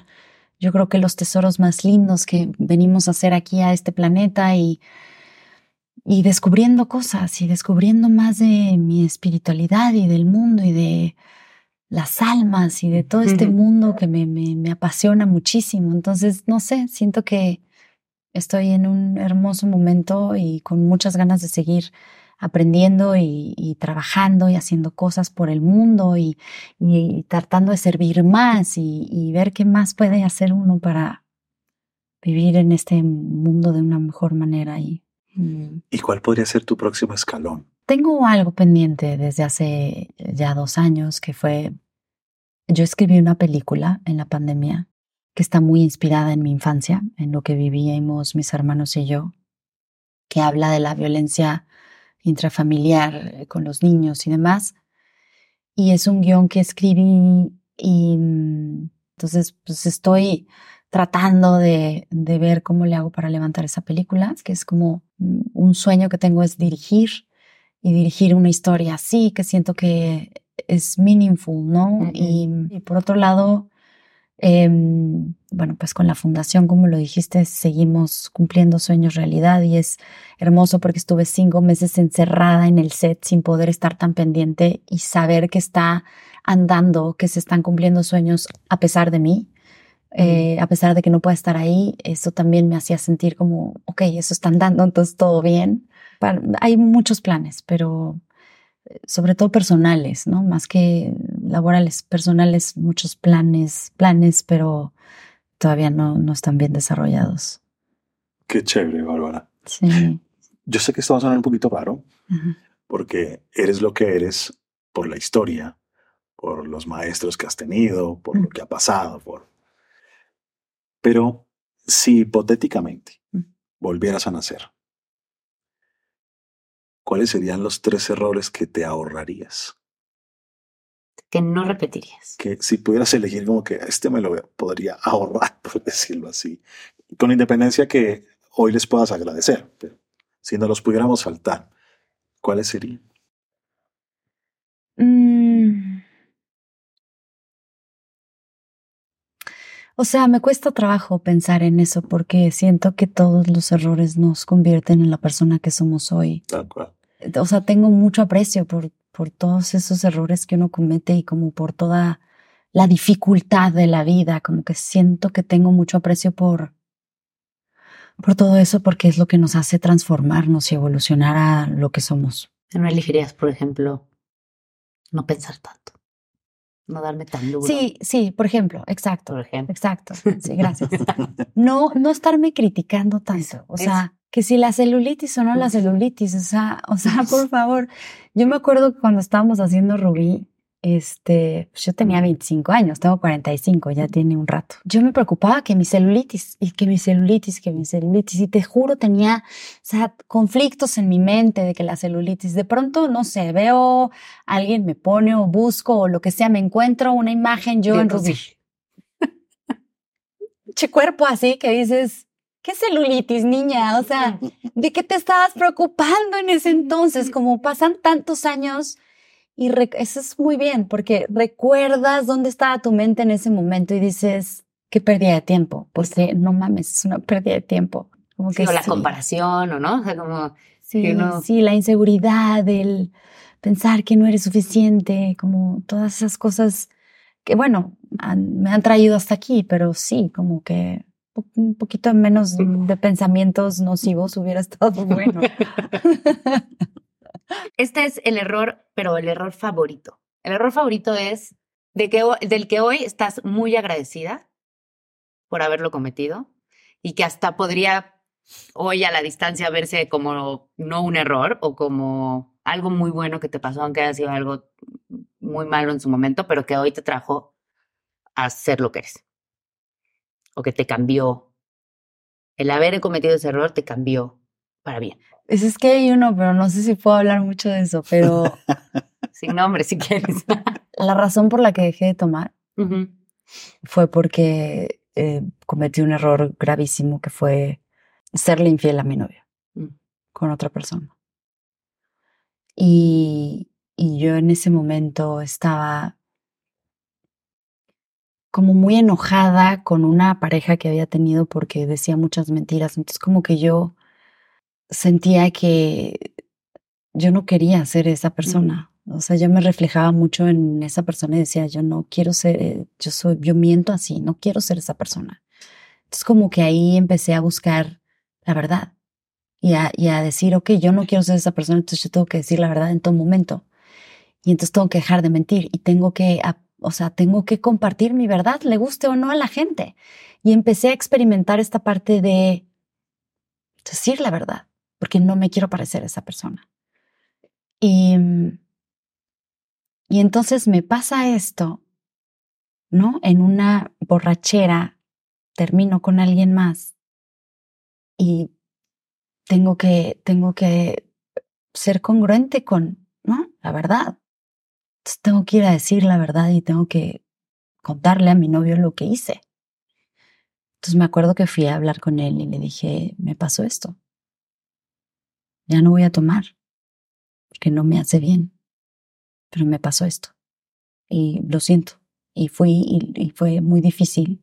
Speaker 2: yo creo que los tesoros más lindos que venimos a hacer aquí a este planeta y, y descubriendo cosas y descubriendo más de mi espiritualidad y del mundo y de las almas y de todo este mundo que me, me, me apasiona muchísimo. Entonces, no sé, siento que estoy en un hermoso momento y con muchas ganas de seguir aprendiendo y, trabajando y haciendo cosas por el mundo y, tratando de servir más y, ver qué más puede hacer uno para vivir en este mundo de una mejor manera. Y,
Speaker 3: mm. ¿Y cuál podría ser tu próximo escalón?
Speaker 2: Tengo algo pendiente desde hace ya dos años que fue, yo escribí una película en la pandemia que está muy inspirada en mi infancia, en lo que vivíamos mis hermanos y yo, que habla de la violencia intrafamiliar eh, con los niños y demás. Y es un guion que escribí y mm, entonces pues estoy tratando de, de, ver cómo le hago para levantar esa película, que es como mm, un sueño que tengo es dirigir y dirigir una historia así, que siento que es meaningful, ¿no? y, y, por otro lado, eh, bueno, pues con la fundación, como lo dijiste, seguimos cumpliendo sueños realidad y es hermoso porque estuve cinco meses encerrada en el set sin poder estar tan pendiente y saber que está andando, que se están cumpliendo sueños a pesar de mí. Eh, a pesar de que no pueda estar ahí, eso también me hacía sentir como, ok, eso está andando, entonces todo bien. hay muchos planes, pero sobre todo personales, ¿no? Más que laborales, personales, muchos planes, planes, pero todavía no, no están bien desarrollados.
Speaker 3: Qué chévere, Bárbara.
Speaker 2: Sí.
Speaker 3: Yo sé que esto va a sonar un poquito raro, porque eres lo que eres por la historia, por los maestros que has tenido, por lo que ha pasado, por... Pero si hipotéticamente volvieras a nacer, ¿cuáles serían los tres errores que te ahorrarías?
Speaker 4: Que no repetirías.
Speaker 3: Que si pudieras elegir como que este me lo podría ahorrar, por decirlo así, con independencia que hoy les puedas agradecer, pero si no los pudiéramos faltar, ¿cuáles serían?
Speaker 2: Mm. O sea, me cuesta trabajo pensar en eso porque siento que todos los errores nos convierten en la persona que somos hoy.
Speaker 3: Tal cual
Speaker 2: o sea, tengo mucho aprecio por, por todos esos errores que uno comete y como por toda la dificultad de la vida, como que siento que tengo mucho aprecio por, por todo eso porque es lo que nos hace transformarnos y evolucionar a lo que somos.
Speaker 4: ¿No elegirías, por ejemplo, no pensar tanto? No darme tan duro.
Speaker 2: Sí, sí, por ejemplo, exacto.
Speaker 4: Por ejemplo.
Speaker 2: Exacto. Sí, gracias. No, no estarme criticando tanto. o sea, que si la celulitis o no la celulitis, o sea, o sea, por favor. Yo me acuerdo que cuando estábamos haciendo Rubí, este, pues yo tenía 25 años, tengo 45, ya tiene un rato. Yo me preocupaba que mi celulitis y que mi celulitis, que mi celulitis, y te juro tenía, o sea, conflictos en mi mente de que la celulitis, de pronto, no sé, veo, alguien me pone o busco o lo que sea, me encuentro una imagen yo en Rubí. che cuerpo así que dices, ¿Qué celulitis, niña? O sea, ¿de qué te estabas preocupando en ese entonces? Como pasan tantos años y eso es muy bien porque recuerdas dónde estaba tu mente en ese momento y dices, qué pérdida de tiempo. Pues no mames, es una pérdida de tiempo.
Speaker 4: Como que o la comparación, ¿o no? O sea, como
Speaker 2: sí, sí, la inseguridad, el pensar que no eres suficiente, como todas esas cosas que, bueno, me han traído hasta aquí, pero sí, como que un poquito menos de pensamientos nocivos hubiera estado bueno.
Speaker 4: Este es el error, pero el error favorito. El error favorito es de que, del que hoy estás muy agradecida por haberlo cometido y que hasta podría hoy a la distancia verse como no un error o como algo muy bueno que te pasó, aunque haya sido algo muy malo en su momento, pero que hoy te trajo a ser lo que eres o que te cambió. El haber cometido ese error te cambió para bien.
Speaker 2: Es que hay uno, pero no sé si puedo hablar mucho de eso, pero...
Speaker 4: Sin nombre, si quieres.
Speaker 2: la razón por la que dejé de tomar fue porque eh, cometí un error gravísimo que fue serle infiel a mi novia mm. con otra persona. Y, y yo en ese momento estaba como muy enojada con una pareja que había tenido porque decía muchas mentiras. Entonces como que yo sentía que yo no quería ser esa persona. O sea, yo me reflejaba mucho en esa persona y decía, yo no quiero ser, eh, yo soy, yo miento así, no quiero ser esa persona. Entonces como que ahí empecé a buscar la verdad y a, y a decir, ok, yo no quiero ser esa persona, entonces yo tengo que decir la verdad en todo momento. Y entonces tengo que dejar de mentir y tengo que, o sea, tengo que compartir mi verdad, le guste o no a la gente. Y empecé a experimentar esta parte de decir la verdad, porque no me quiero parecer a esa persona. Y, y entonces me pasa esto, ¿no? En una borrachera, termino con alguien más y tengo que, tengo que ser congruente con, ¿no? La verdad. Entonces tengo que ir a decir la verdad y tengo que contarle a mi novio lo que hice. Entonces me acuerdo que fui a hablar con él y le dije, me pasó esto. Ya no voy a tomar, porque no me hace bien, pero me pasó esto. Y lo siento. Y fui, y, fue muy difícil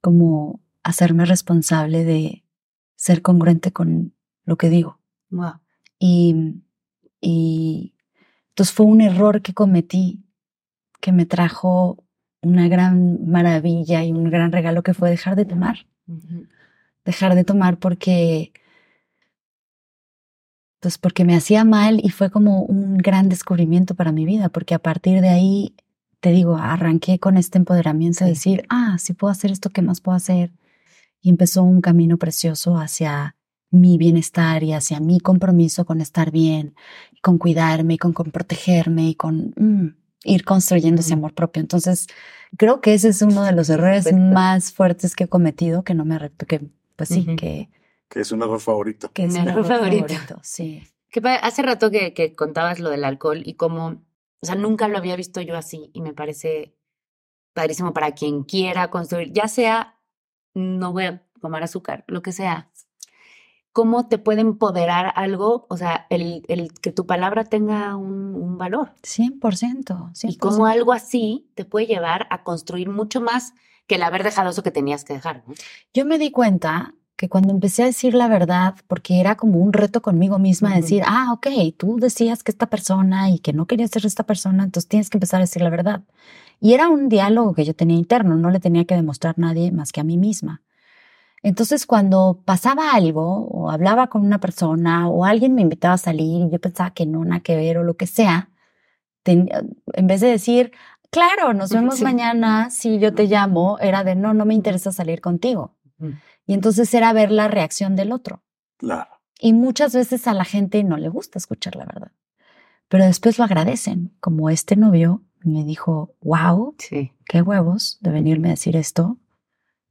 Speaker 2: como hacerme responsable de ser congruente con lo que digo. Y, y entonces fue un error que cometí que me trajo una gran maravilla y un gran regalo que fue dejar de tomar. Dejar de tomar porque, pues porque me hacía mal y fue como un gran descubrimiento para mi vida, porque a partir de ahí, te digo, arranqué con este empoderamiento de decir, ah, si puedo hacer esto, ¿qué más puedo hacer? Y empezó un camino precioso hacia mi bienestar y hacia mi compromiso con estar bien, con cuidarme, y con, protegerme y con mm, ir construyendo ese amor propio. Entonces, creo que ese es uno de los errores más fuertes que he cometido, que no me arrepiento, que pues sí, que...
Speaker 3: Que es un error favorito.
Speaker 2: Que es un error favorito. sí.
Speaker 4: Que hace rato que, que contabas lo del alcohol y cómo, o sea, nunca lo había visto yo así y me parece padrísimo para quien quiera construir, ya sea, no voy a tomar azúcar, lo que sea, cómo te puede empoderar algo, o sea, el, el que tu palabra tenga un, un valor.
Speaker 2: 100%, 100%.
Speaker 4: Y cómo algo así te puede llevar a construir mucho más que el haber dejado eso que tenías que dejar.
Speaker 2: Yo me di cuenta que cuando empecé a decir la verdad, porque era como un reto conmigo misma, decir, ah, ok, tú decías que esta persona y que no querías ser esta persona, entonces tienes que empezar a decir la verdad. Y era un diálogo que yo tenía interno, no le tenía que demostrar a nadie más que a mí misma. Entonces, cuando pasaba algo o hablaba con una persona o alguien me invitaba a salir y yo pensaba que no, nada que ver o lo que sea, en vez de decir, claro, nos vemos mañana, si yo te llamo, era de, no, no me interesa salir contigo. Y entonces era ver la reacción del otro.
Speaker 3: Claro.
Speaker 2: Y muchas veces a la gente no le gusta escuchar la verdad, pero después lo agradecen, como este novio me dijo, wow, qué huevos de venirme a decir esto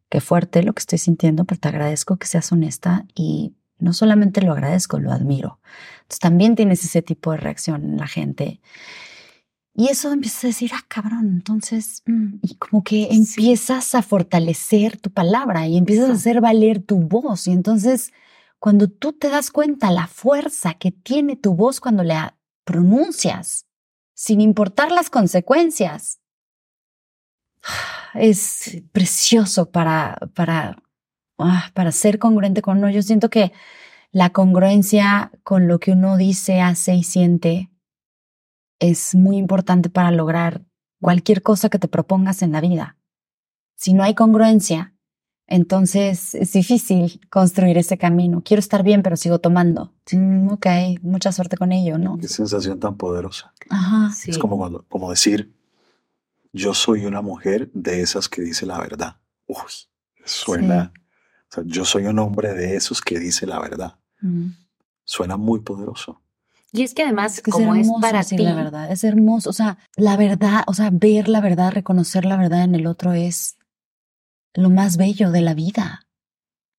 Speaker 2: qué fuerte lo que estoy sintiendo, pero te agradezco que seas honesta y no solamente lo agradezco, lo admiro. Entonces también tienes ese tipo de reacción en la gente. Y eso empiezas a decir, ah, cabrón, entonces, mm", y como que empiezas a fortalecer tu palabra y empiezas a hacer valer tu voz. Y entonces, cuando tú te das cuenta la fuerza que tiene tu voz cuando la pronuncias, sin importar las consecuencias, es precioso para, para, ah, para ser congruente con uno. Yo siento que la congruencia con lo que uno dice, hace y siente es muy importante para lograr cualquier cosa que te propongas en la vida. Si no hay congruencia, entonces es difícil construir ese camino. Quiero estar bien, pero sigo tomando. Mm, ok, mucha suerte con ello, ¿no?
Speaker 3: Qué sensación tan poderosa.
Speaker 2: Ajá.
Speaker 3: Es como, cuando, como decir, yo soy una mujer de esas que dice la verdad. Uy, suena, o sea, yo soy un hombre de esos que dice la verdad. Mm. Suena muy poderoso.
Speaker 4: Y es que además, como es, para ti.
Speaker 2: La verdad, es hermoso. O sea, la verdad, o sea, ver la verdad, reconocer la verdad en el otro es lo más bello de la vida.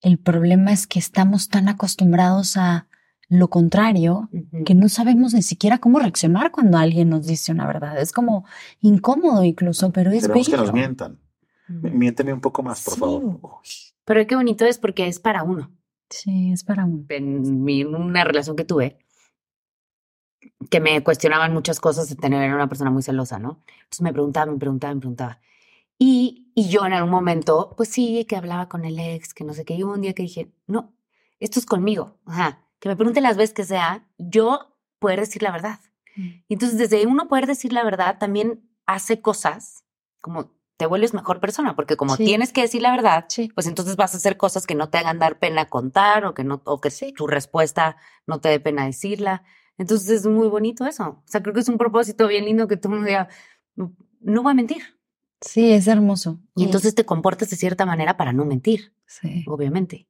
Speaker 2: El problema es que estamos tan acostumbrados a lo contrario, que no sabemos ni siquiera cómo reaccionar cuando alguien nos dice una verdad. Es como incómodo incluso, pero es
Speaker 3: Queremos que nos mientan. Miénteme un poco más, por favor.
Speaker 4: Pero qué bonito es porque es para uno.
Speaker 2: Sí, es para uno.
Speaker 4: En una relación que tuve, que me cuestionaban muchas cosas de tener una persona muy celosa, ¿no? Entonces me preguntaba, me preguntaba, me preguntaba. Y, y yo en algún momento, pues sí, que hablaba con el ex, que no sé qué, y un día que dije, no, esto es conmigo, ajá, que me pregunte las veces que sea, yo poder decir la verdad.
Speaker 2: Mm.
Speaker 4: Y entonces, desde uno poder decir la verdad, también hace cosas como te vuelves mejor persona, porque como
Speaker 2: Sí.
Speaker 4: tienes que decir la verdad,
Speaker 2: Sí.
Speaker 4: pues entonces vas a hacer cosas que no te hagan dar pena contar o que no o que tu respuesta no te dé pena decirla. Entonces es muy bonito eso. O sea, creo que es un propósito bien lindo que tú me digas, no voy a mentir.
Speaker 2: Sí, es hermoso.
Speaker 4: Y entonces te comportas de cierta manera para no mentir,
Speaker 2: Sí.
Speaker 4: obviamente.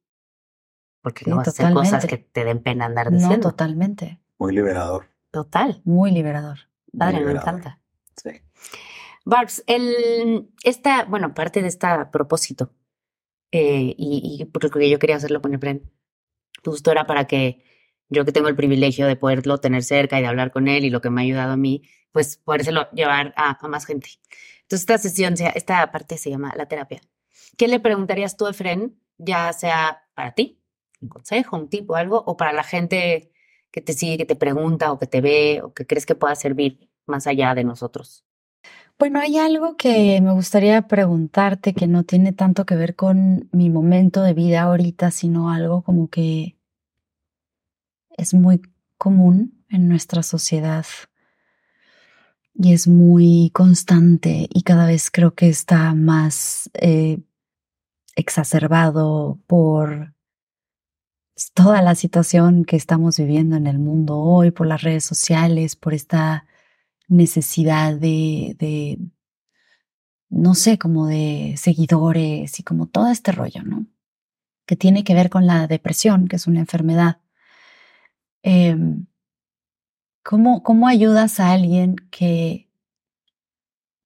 Speaker 4: Porque
Speaker 2: Sí,
Speaker 4: no vas a hacer cosas que te den pena andar
Speaker 2: No,
Speaker 4: diciendo.
Speaker 2: totalmente.
Speaker 3: Muy liberador.
Speaker 4: Total.
Speaker 2: Muy liberador.
Speaker 3: muy
Speaker 4: Padre, me
Speaker 3: liberador.
Speaker 4: encanta.
Speaker 3: Sí.
Speaker 4: Barbs, el, esta, bueno, parte de este propósito, eh, y, y porque yo quería hacerlo con Efren, justo era para que yo que tengo el privilegio de poderlo tener cerca y de hablar con él y lo que me ha ayudado a mí, pues podérselo llevar a, a más gente. Entonces esta sesión, se- esta parte se llama la terapia. ¿Qué le preguntarías tú Efren, ya sea para ti, un consejo, un tip o algo, o para la gente que te sigue, que te pregunta o que te ve o que crees que pueda servir más allá de nosotros?
Speaker 2: Bueno, hay algo que me gustaría preguntarte que no tiene tanto que ver con mi momento de vida ahorita, sino algo como que es muy común en nuestra sociedad y es muy constante y cada vez creo que está más eh, exacerbado por toda la situación que estamos viviendo en el mundo hoy, por las redes sociales, por esta necesidad de, de, no sé, como de seguidores y como todo este rollo, ¿no? Que tiene que ver con la depresión, que es una enfermedad. Eh, ¿cómo, ¿Cómo ayudas a alguien que,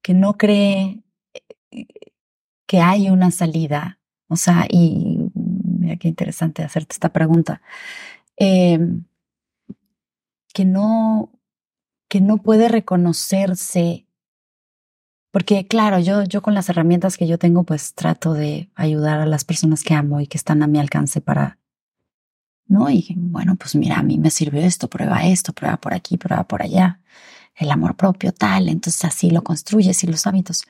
Speaker 2: que no cree eh, que hay una salida? O sea, y mira qué interesante hacerte esta pregunta. Eh, que no, que no puede reconocerse. Porque claro, yo, yo con las herramientas que yo tengo, pues trato de ayudar a las personas que amo y que están a mi alcance para, ¿no? Y bueno, pues mira, a mí me sirvió esto, prueba esto, prueba por aquí, prueba por allá. El amor propio, tal. Entonces así lo construyes y los hábitos.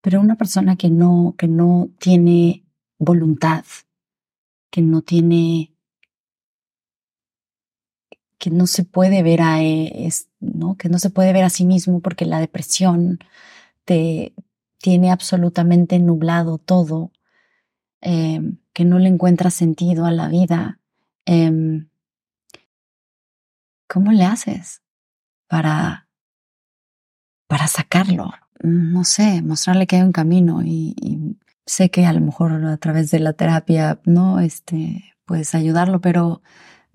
Speaker 2: Pero una persona que no, que no tiene voluntad, que no tiene que no se puede ver a es, ¿no? que no se puede ver a sí mismo porque la depresión te tiene absolutamente nublado todo, eh, que no le encuentra sentido a la vida. Eh, ¿Cómo le haces para, para sacarlo? No sé, mostrarle que hay un camino y, sé que a lo mejor a través de la terapia, no, este, puedes ayudarlo, pero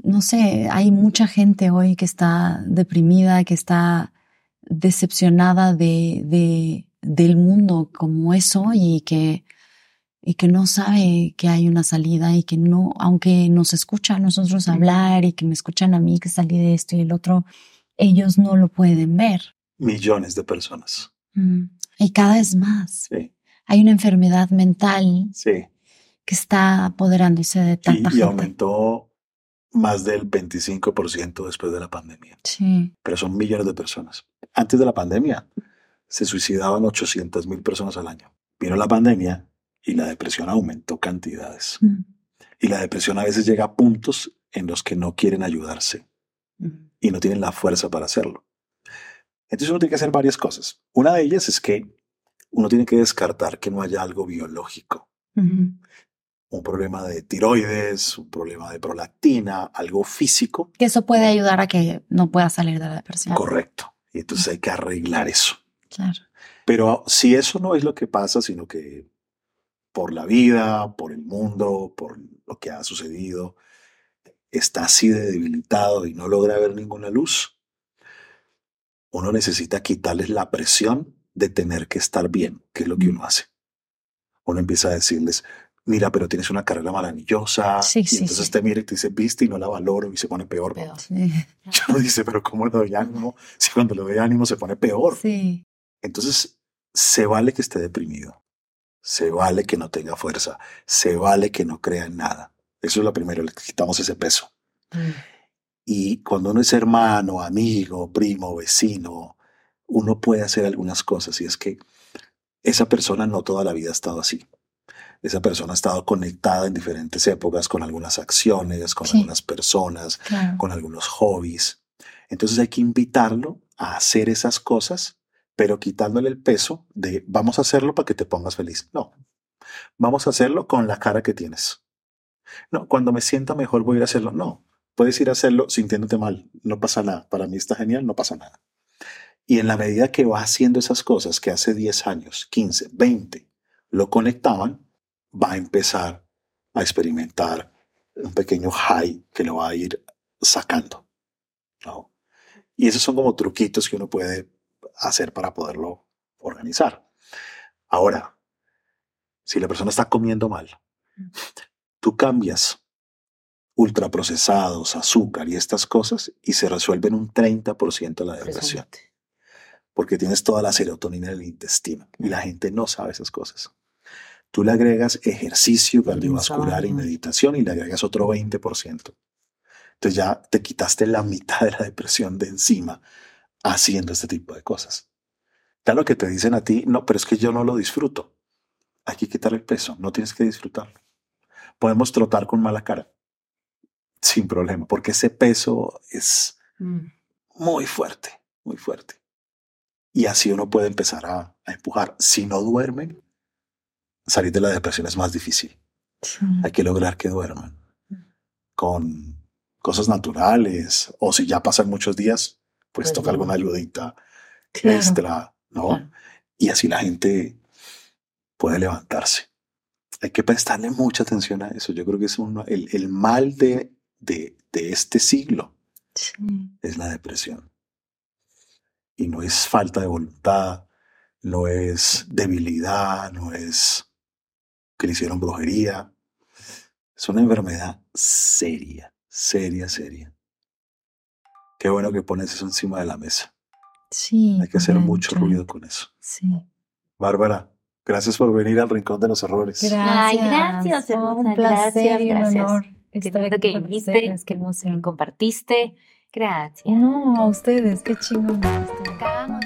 Speaker 2: no sé, hay mucha gente hoy que está deprimida, que está decepcionada de, de, del mundo como eso y que, y que no sabe que hay una salida y que no, aunque nos escucha a nosotros hablar y que me escuchan a mí que salí de esto y el otro, ellos no lo pueden ver.
Speaker 3: Millones de personas.
Speaker 2: Mm. Y cada vez más.
Speaker 3: Sí,
Speaker 2: Hay una enfermedad mental
Speaker 3: sí.
Speaker 2: que está apoderándose de tanta
Speaker 3: Y, y
Speaker 2: gente.
Speaker 3: aumentó más del 25% después de la pandemia.
Speaker 2: Sí.
Speaker 3: Pero son millones de personas. Antes de la pandemia se suicidaban 800 mil personas al año. Vino la pandemia y la depresión aumentó cantidades.
Speaker 2: Mm.
Speaker 3: Y la depresión a veces llega a puntos en los que no quieren ayudarse
Speaker 2: Mm.
Speaker 3: y no tienen la fuerza para hacerlo. Entonces uno tiene que hacer varias cosas. Una de ellas es que uno tiene que descartar que no haya algo biológico. Un problema de tiroides, un problema de prolactina, algo físico.
Speaker 2: Que eso puede ayudar a que no pueda salir de la depresión.
Speaker 3: Correcto. Y entonces hay que arreglar eso.
Speaker 2: Claro.
Speaker 3: Pero si eso no es lo que pasa, sino que por la vida, por el mundo, por lo que ha sucedido, está así de debilitado y no logra ver ninguna luz, uno necesita quitarles la presión de tener que estar bien, que es lo que uno hace. Uno empieza a decirles, mira, pero tienes una carrera maravillosa.
Speaker 2: Sí,
Speaker 3: y
Speaker 2: sí,
Speaker 3: entonces
Speaker 2: sí.
Speaker 3: te mira y te dice, viste, y no la valoro y se pone peor.
Speaker 4: Peor.
Speaker 2: Sí.
Speaker 3: Uno dice, pero ¿cómo le doy ánimo? Si cuando le doy ánimo se pone peor. Entonces, se vale que esté deprimido, se vale que no tenga fuerza, se vale que no crea en nada. Eso es lo primero, le quitamos ese peso. Y cuando uno es hermano, amigo, primo, vecino, uno puede hacer algunas cosas y es que esa persona no toda la vida ha estado así. esa persona ha estado conectada en diferentes épocas con algunas acciones, con
Speaker 2: Sí.
Speaker 3: algunas personas,
Speaker 2: Claro.
Speaker 3: con algunos hobbies. Entonces hay que invitarlo a hacer esas cosas, pero quitándole el peso de vamos a hacerlo para que te pongas feliz. No, vamos a hacerlo con la cara que tienes. No, cuando me sienta mejor voy a ir a hacerlo. No, puedes ir a hacerlo sintiéndote mal. No pasa nada. Para mí está genial, no pasa nada. Y en la medida que va haciendo esas cosas que hace 10 años, 15, 20, lo conectaban, va a empezar a experimentar un pequeño high que lo va a ir sacando. ¿no? Y esos son como truquitos que uno puede hacer para poderlo organizar. Ahora, si la persona está comiendo mal, tú cambias ultraprocesados, azúcar y estas cosas y se resuelven un 30% la depresión porque tienes toda la serotonina en el intestino y la gente no sabe esas cosas. Tú le agregas ejercicio cardiovascular y meditación y le agregas otro 20%. Entonces ya te quitaste la mitad de la depresión de encima haciendo este tipo de cosas. Claro que te dicen a ti, no, pero es que yo no lo disfruto. Hay que quitar el peso, no tienes que disfrutarlo. Podemos trotar con mala cara, sin problema, porque ese peso es
Speaker 4: Mm.
Speaker 3: muy fuerte, muy fuerte. Y así uno puede empezar a, a empujar. Si no duermen, salir de la depresión es más difícil.
Speaker 2: Sí.
Speaker 3: Hay que lograr que duerman con cosas naturales o si ya pasan muchos días, pues toca alguna ayudita
Speaker 2: Claro.
Speaker 3: extra, ¿no?
Speaker 4: Claro.
Speaker 3: Y así la gente puede levantarse. Hay que prestarle mucha atención a eso. Yo creo que es uno- el, el mal de, de, de este siglo
Speaker 2: Sí.
Speaker 3: es la depresión. Y no es falta de voluntad, no es debilidad, no es que le hicieron brujería. Es una enfermedad seria, seria, seria. Qué bueno que pones eso encima de la mesa.
Speaker 2: Sí.
Speaker 3: Hay que hacer
Speaker 2: porque
Speaker 3: mucho
Speaker 2: yo-
Speaker 3: ruido con eso.
Speaker 2: Sí.
Speaker 3: Bárbara, gracias por venir al Rincón de los Errores.
Speaker 2: Gracias.
Speaker 4: Ay, gracias, hermosa,
Speaker 2: Un placer
Speaker 4: gracias,
Speaker 2: y un honor estar
Speaker 4: que viniste.
Speaker 2: Qué
Speaker 4: que compartiste. Gracias.
Speaker 2: No, a ustedes. Qué chingón.
Speaker 4: Acabamos.